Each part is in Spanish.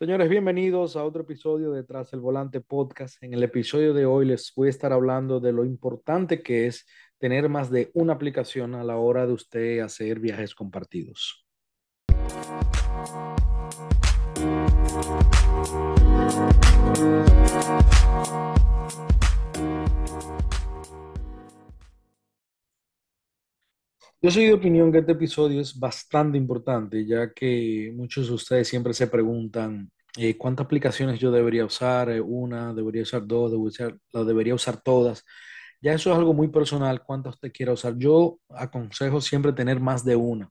Señores, bienvenidos a otro episodio de Tras el Volante Podcast. En el episodio de hoy les voy a estar hablando de lo importante que es tener más de una aplicación a la hora de usted hacer viajes compartidos. Yo soy de opinión que este episodio es bastante importante, ya que muchos de ustedes siempre se preguntan eh, cuántas aplicaciones yo debería usar, eh, una, debería usar dos, debería usar, la debería usar todas. Ya eso es algo muy personal, cuántas usted quiera usar. Yo aconsejo siempre tener más de una.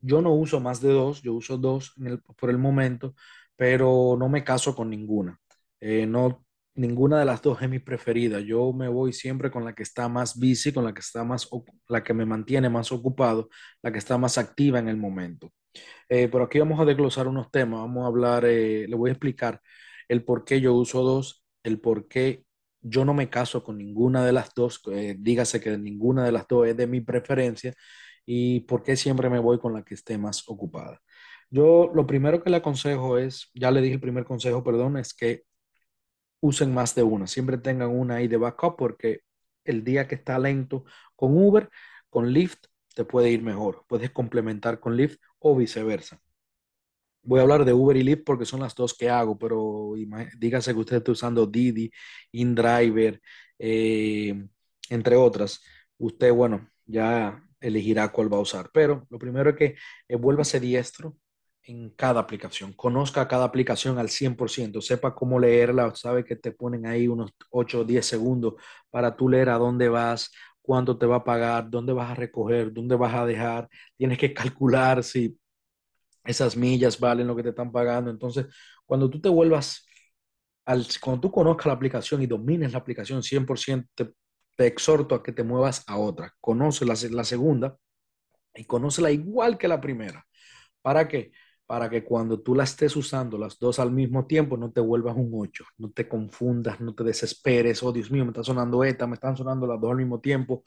Yo no uso más de dos, yo uso dos por el momento, pero no me caso con ninguna. Eh, no, ninguna de las dos es mi preferida. Yo me voy siempre con la que está más busy, con la que está más, la que me mantiene más ocupado, la que está más activa en el momento. Eh, pero aquí vamos a desglosar unos temas. Vamos a hablar, eh, le voy a explicar el por qué yo uso dos, el por qué yo no me caso con ninguna de las dos. eh, dígase que ninguna de las dos es de mi preferencia y por qué siempre me voy con la que esté más ocupada. Yo lo primero que le aconsejo es, ya le dije el primer consejo, perdón, es que usen más de una. Siempre tengan una ahí de backup porque el día que está lento con Uber, con Lyft, te puede ir mejor. Puedes complementar con Lyft o viceversa. Voy a hablar de Uber y Lyft porque son las dos que hago, pero dígase que usted está usando Didi, InDriver, eh, entre otras. Usted, bueno, ya elegirá cuál va a usar. Pero lo primero es que eh, vuélvase diestro en cada aplicación. Conozca cada aplicación al 100%. Sepa cómo leerla. Sabe que te ponen ahí unos 8 o 10 segundos para tú leer a dónde vas, cuánto te va a pagar, dónde vas a recoger, dónde vas a dejar. Tienes que calcular si esas millas valen lo que te están pagando. Entonces, cuando tú te vuelvas, al, cuando tú conozcas la aplicación y domines la aplicación 100%, te, te exhorto a que te muevas a otra. Conoce la, la segunda y conócela igual que la primera. ¿Para qué? Para que cuando tú la estés usando las dos al mismo tiempo no te vuelvas un 8, no te confundas, no te desesperes, oh Dios mío, me está sonando esta, me están sonando las dos al mismo tiempo.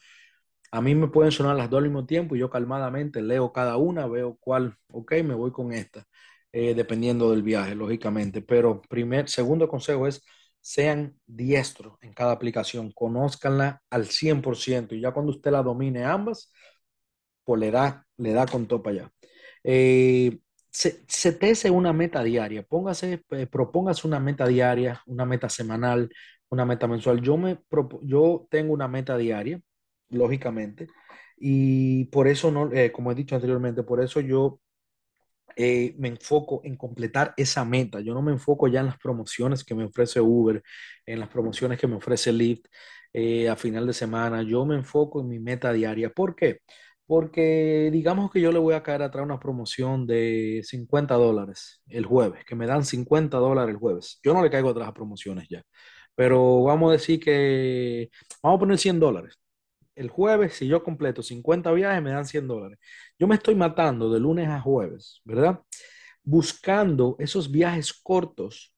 A mí me pueden sonar las dos al mismo tiempo y yo calmadamente leo cada una, veo cuál, ok, me voy con esta, eh, dependiendo del viaje, lógicamente. Pero primer, segundo consejo es, sean diestros en cada aplicación, conózcanla al 100% y ya cuando usted la domine ambas, pues le da, le da con topa allá. Eh, se, setese una meta diaria, póngase, eh, propóngase una meta diaria, una meta semanal, una meta mensual. Yo, me, yo tengo una meta diaria, lógicamente, y por eso no, eh, como he dicho anteriormente, por eso yo eh, me enfoco en completar esa meta. Yo no me enfoco ya en las promociones que me ofrece Uber, en las promociones que me ofrece Lyft eh, a final de semana. Yo me enfoco en mi meta diaria. ¿Por qué? Porque digamos que yo le voy a caer atrás una promoción de 50 dólares el jueves, que me dan 50 dólares el jueves. Yo no le caigo atrás a promociones ya. Pero vamos a decir que, vamos a poner 100 dólares el jueves, si yo completo 50 viajes, me dan 100 dólares. Yo me estoy matando de lunes a jueves, ¿verdad? Buscando esos viajes cortos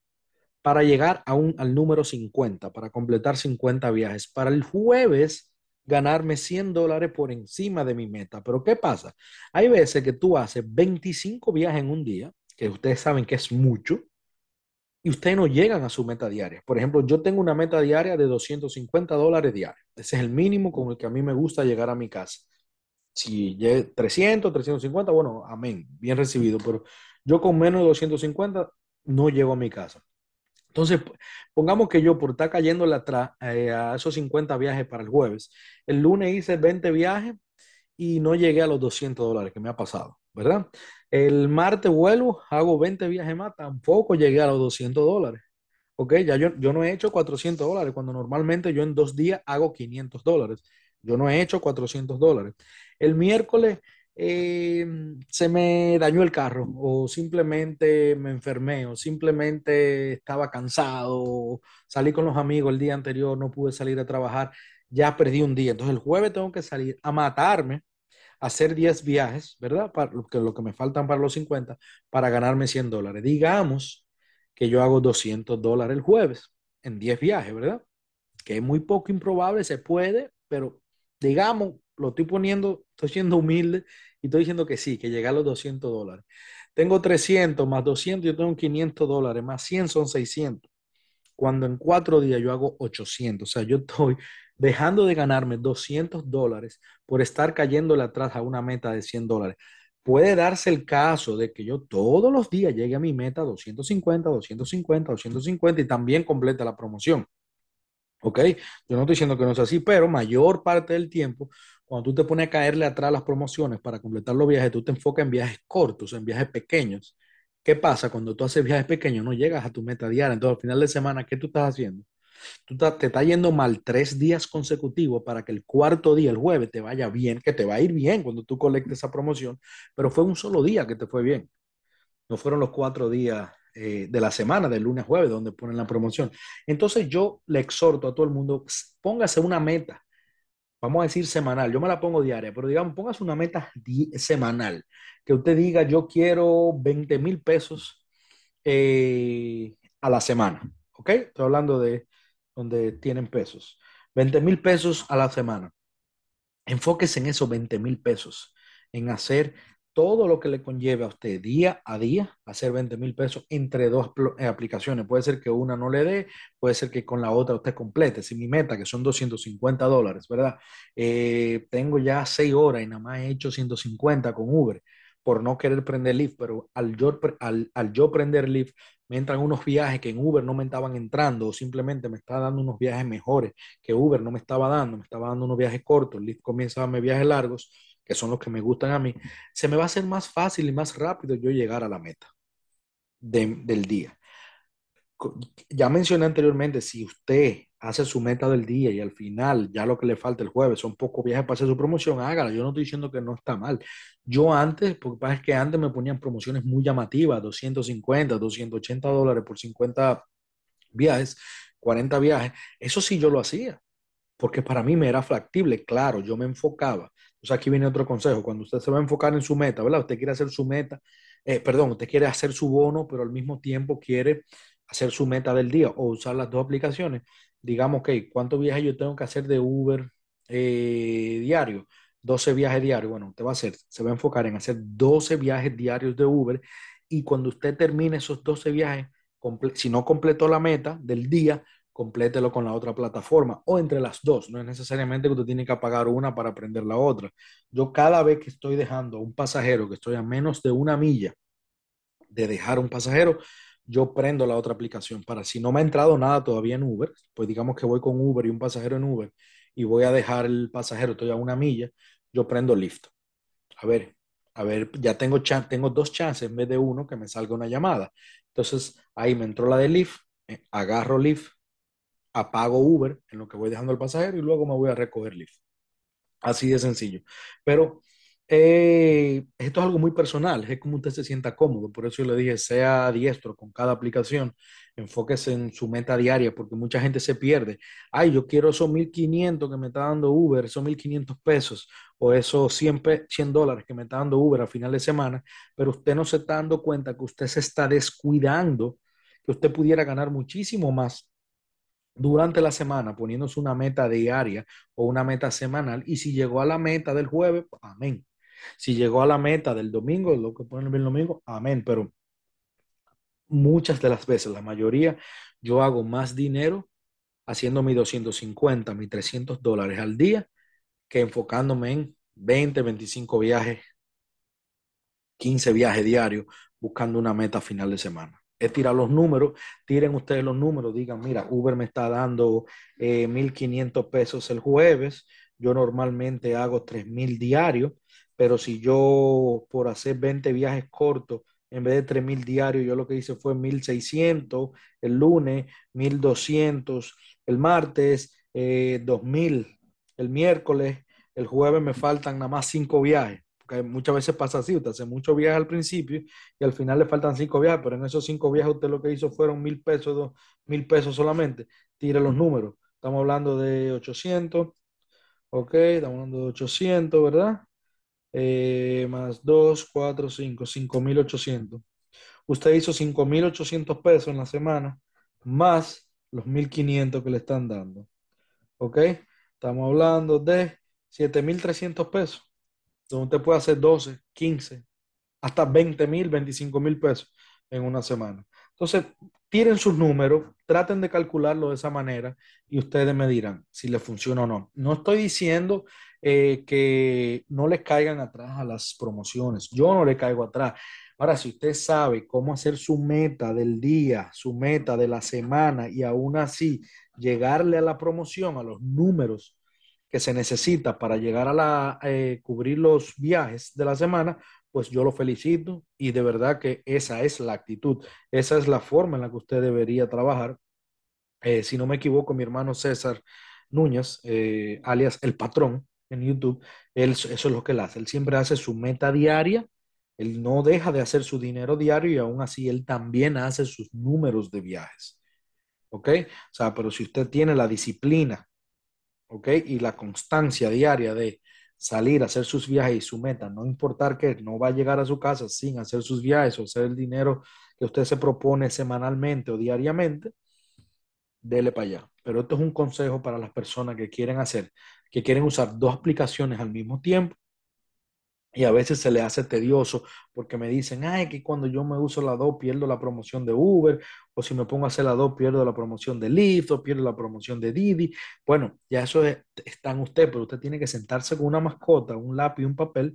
para llegar a un, al número 50, para completar 50 viajes. Para el jueves, ganarme 100 dólares por encima de mi meta. Pero ¿qué pasa? Hay veces que tú haces 25 viajes en un día, que ustedes saben que es mucho, y ustedes no llegan a su meta diaria. Por ejemplo, yo tengo una meta diaria de 250 dólares diarios. Ese es el mínimo con el que a mí me gusta llegar a mi casa. Si llegue 300, 350, bueno, amén, bien recibido, pero yo con menos de 250 no llego a mi casa. Entonces, pongamos que yo por estar cayéndole atrás eh, a esos 50 viajes para el jueves, el lunes hice 20 viajes y no llegué a los 200 dólares que me ha pasado, ¿verdad? El martes vuelvo, hago 20 viajes más, tampoco llegué a los 200 dólares. Ok, ya yo, yo no he hecho 400 dólares, cuando normalmente yo en dos días hago 500 dólares. Yo no he hecho 400 dólares. El miércoles eh, se me dañó el carro o simplemente me enfermé o simplemente estaba cansado, salí con los amigos el día anterior, no pude salir a trabajar, ya perdí un día. Entonces el jueves tengo que salir a matarme hacer 10 viajes, ¿verdad? Para lo que, lo que me faltan para los 50, para ganarme 100 dólares. Digamos que yo hago 200 dólares el jueves en 10 viajes, ¿verdad? Que es muy poco improbable, se puede, pero digamos, lo estoy poniendo, estoy siendo humilde y estoy diciendo que sí, que llegar a los 200 dólares. Tengo 300 más 200, yo tengo 500 dólares, más 100 son 600. Cuando en cuatro días yo hago 800, o sea, yo estoy dejando de ganarme 200 dólares por estar cayéndole atrás a una meta de 100 dólares. Puede darse el caso de que yo todos los días llegue a mi meta 250, 250, 250 y también complete la promoción. ¿Ok? Yo no estoy diciendo que no es así, pero mayor parte del tiempo, cuando tú te pones a caerle atrás las promociones para completar los viajes, tú te enfocas en viajes cortos, en viajes pequeños. ¿Qué pasa? Cuando tú haces viajes pequeños, no llegas a tu meta diaria. Entonces, al final de semana, ¿qué tú estás haciendo? Tú te está yendo mal tres días consecutivos para que el cuarto día, el jueves, te vaya bien, que te va a ir bien cuando tú colectes esa promoción, pero fue un solo día que te fue bien. No fueron los cuatro días eh, de la semana, del lunes a jueves, donde ponen la promoción. Entonces yo le exhorto a todo el mundo, póngase una meta, vamos a decir semanal, yo me la pongo diaria, pero digamos, póngase una meta semanal, que usted diga, yo quiero 20 mil pesos eh, a la semana, ¿ok? Estoy hablando de donde tienen pesos. 20 mil pesos a la semana. Enfóquese en esos 20 mil pesos, en hacer todo lo que le conlleve a usted día a día, hacer 20 mil pesos entre dos eh, aplicaciones. Puede ser que una no le dé, puede ser que con la otra usted complete. Si mi meta, que son 250 dólares, ¿verdad? Eh, tengo ya 6 horas y nada más he hecho 150 con Uber por no querer prender Lyft, pero al yo, al, al yo prender Lyft, me entran unos viajes que en Uber no me estaban entrando o simplemente me estaba dando unos viajes mejores que Uber no me estaba dando, me estaba dando unos viajes cortos, Lyft comienza a darme viajes largos, que son los que me gustan a mí, se me va a hacer más fácil y más rápido yo llegar a la meta del día. Ya mencioné anteriormente, si usted hace su meta del día y al final ya lo que le falta el jueves son pocos viajes para hacer su promoción, hágala. Yo no estoy diciendo que no está mal. Yo antes, porque es que antes me ponían promociones muy llamativas, 250, 280 dólares por 50 viajes, 40 viajes. Eso sí yo lo hacía, porque para mí me era factible. Claro, yo me enfocaba. Entonces aquí viene otro consejo. Cuando usted se va a enfocar en su meta, ¿verdad? Usted quiere hacer su meta, eh, perdón, usted quiere hacer su bono, pero al mismo tiempo quiere hacer su meta del día o usar las dos aplicaciones digamos, que ¿cuántos viajes yo tengo que hacer de Uber eh, diario? 12 viajes diarios. Bueno, usted va a hacer, se va a enfocar en hacer 12 viajes diarios de Uber y cuando usted termine esos 12 viajes, si no completó la meta del día, complételo con la otra plataforma o entre las dos. No es necesariamente que usted tiene que pagar una para aprender la otra. Yo cada vez que estoy dejando a un pasajero, que estoy a menos de una milla de dejar un pasajero, yo prendo la otra aplicación para si no me ha entrado nada todavía en Uber, pues digamos que voy con Uber y un pasajero en Uber y voy a dejar el pasajero, estoy a una milla, yo prendo Lyft. A ver, a ver, ya tengo, tengo dos chances en vez de uno que me salga una llamada. Entonces ahí me entró la de Lyft, eh, agarro Lyft, apago Uber en lo que voy dejando el pasajero y luego me voy a recoger Lyft. Así de sencillo. Pero eh, esto es algo muy personal, es como usted se sienta cómodo, por eso yo le dije, sea diestro con cada aplicación, enfóquese en su meta diaria, porque mucha gente se pierde. Ay, yo quiero esos 1500 que me está dando Uber, esos 1500 pesos, o esos 100, 100 dólares que me está dando Uber a final de semana, pero usted no se está dando cuenta que usted se está descuidando, que usted pudiera ganar muchísimo más durante la semana poniéndose una meta diaria o una meta semanal y si llegó a la meta del jueves, amén. Si llegó a la meta del domingo, lo que ponen el domingo, amén. Pero muchas de las veces, la mayoría, yo hago más dinero haciendo mis 250, mis 300 dólares al día que enfocándome en 20, 25 viajes, 15 viajes diarios buscando una meta final de semana. Es tirar los números, tiren ustedes los números, digan, mira, Uber me está dando 1.500 eh, pesos el jueves, yo normalmente hago 3.000 diarios, pero si yo por hacer 20 viajes cortos, en vez de 3.000 diarios, yo lo que hice fue 1.600 el lunes, 1.200 el martes, 2.000 eh, el miércoles, el jueves me faltan nada más 5 viajes. Porque muchas veces pasa así, usted hace muchos viajes al principio y al final le faltan 5 viajes, pero en esos 5 viajes usted lo que hizo fueron mil pesos, mil pesos solamente. Tire los números. Estamos hablando de 800, ok, estamos hablando de 800, ¿verdad? Eh, más 2, 4, 5, 5.800. Usted hizo 5.800 pesos en la semana, más los 1.500 que le están dando. ¿Ok? Estamos hablando de 7.300 pesos. Donde usted puede hacer 12, 15, hasta 20 mil, 25 mil pesos en una semana. Entonces, tiren sus números, traten de calcularlo de esa manera y ustedes me dirán si les funciona o no. No estoy diciendo eh, que no les caigan atrás a las promociones. Yo no le caigo atrás. Ahora, si usted sabe cómo hacer su meta del día, su meta de la semana y aún así llegarle a la promoción, a los números que se necesita para llegar a la, eh, cubrir los viajes de la semana, pues yo lo felicito y de verdad que esa es la actitud, esa es la forma en la que usted debería trabajar. Eh, si no me equivoco, mi hermano César Núñez, eh, alias El Patrón en YouTube, él, eso es lo que él hace, él siempre hace su meta diaria, él no deja de hacer su dinero diario y aún así él también hace sus números de viajes. ¿Ok? O sea, pero si usted tiene la disciplina, ¿ok? Y la constancia diaria de salir a hacer sus viajes y su meta, no importar que no va a llegar a su casa sin hacer sus viajes o hacer el dinero que usted se propone semanalmente o diariamente, dele para allá. Pero esto es un consejo para las personas que quieren hacer, que quieren usar dos aplicaciones al mismo tiempo y a veces se le hace tedioso porque me dicen, ay, que cuando yo me uso la 2 pierdo la promoción de Uber, o si me pongo a hacer la 2 pierdo la promoción de Lyft, o pierdo la promoción de Didi. Bueno, ya eso está en usted, pero usted tiene que sentarse con una mascota, un lápiz un papel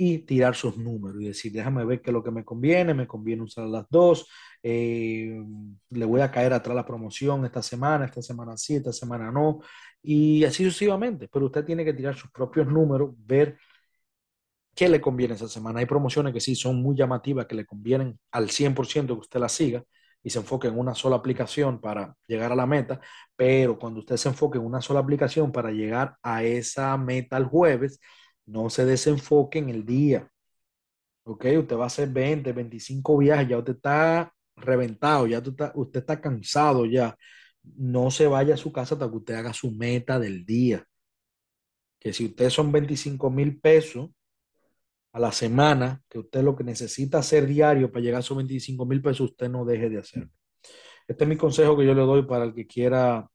y tirar sus números y decir, déjame ver qué es lo que me conviene, me conviene usar las dos, eh, le voy a caer atrás la promoción esta semana, esta semana sí, esta semana no, y así sucesivamente. Pero usted tiene que tirar sus propios números, ver qué le conviene esa semana. Hay promociones que sí son muy llamativas, que le convienen al 100% que usted la siga y se enfoque en una sola aplicación para llegar a la meta, pero cuando usted se enfoque en una sola aplicación para llegar a esa meta el jueves, no se desenfoque en el día. ¿Ok? Usted va a hacer 20, 25 viajes, ya usted está reventado, ya usted está, usted está cansado ya. No se vaya a su casa hasta que usted haga su meta del día. Que si usted son 25 mil pesos, a la semana, que usted lo que necesita hacer diario para llegar a esos 25 mil pesos, usted no deje de hacerlo. Este es mi consejo que yo le doy para el que quiera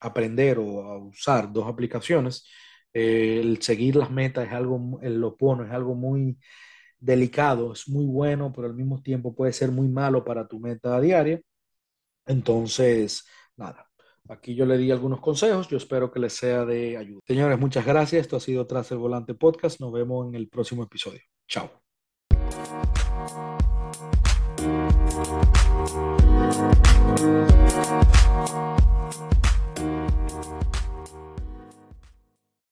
aprender o a usar dos aplicaciones. Eh, el seguir las metas es algo, el opono es algo muy delicado, es muy bueno, pero al mismo tiempo puede ser muy malo para tu meta diaria. Entonces, nada, Aquí yo le di algunos consejos, yo espero que les sea de ayuda. Señores, muchas gracias. Esto ha sido Tras el Volante Podcast. Nos vemos en el próximo episodio. Chao.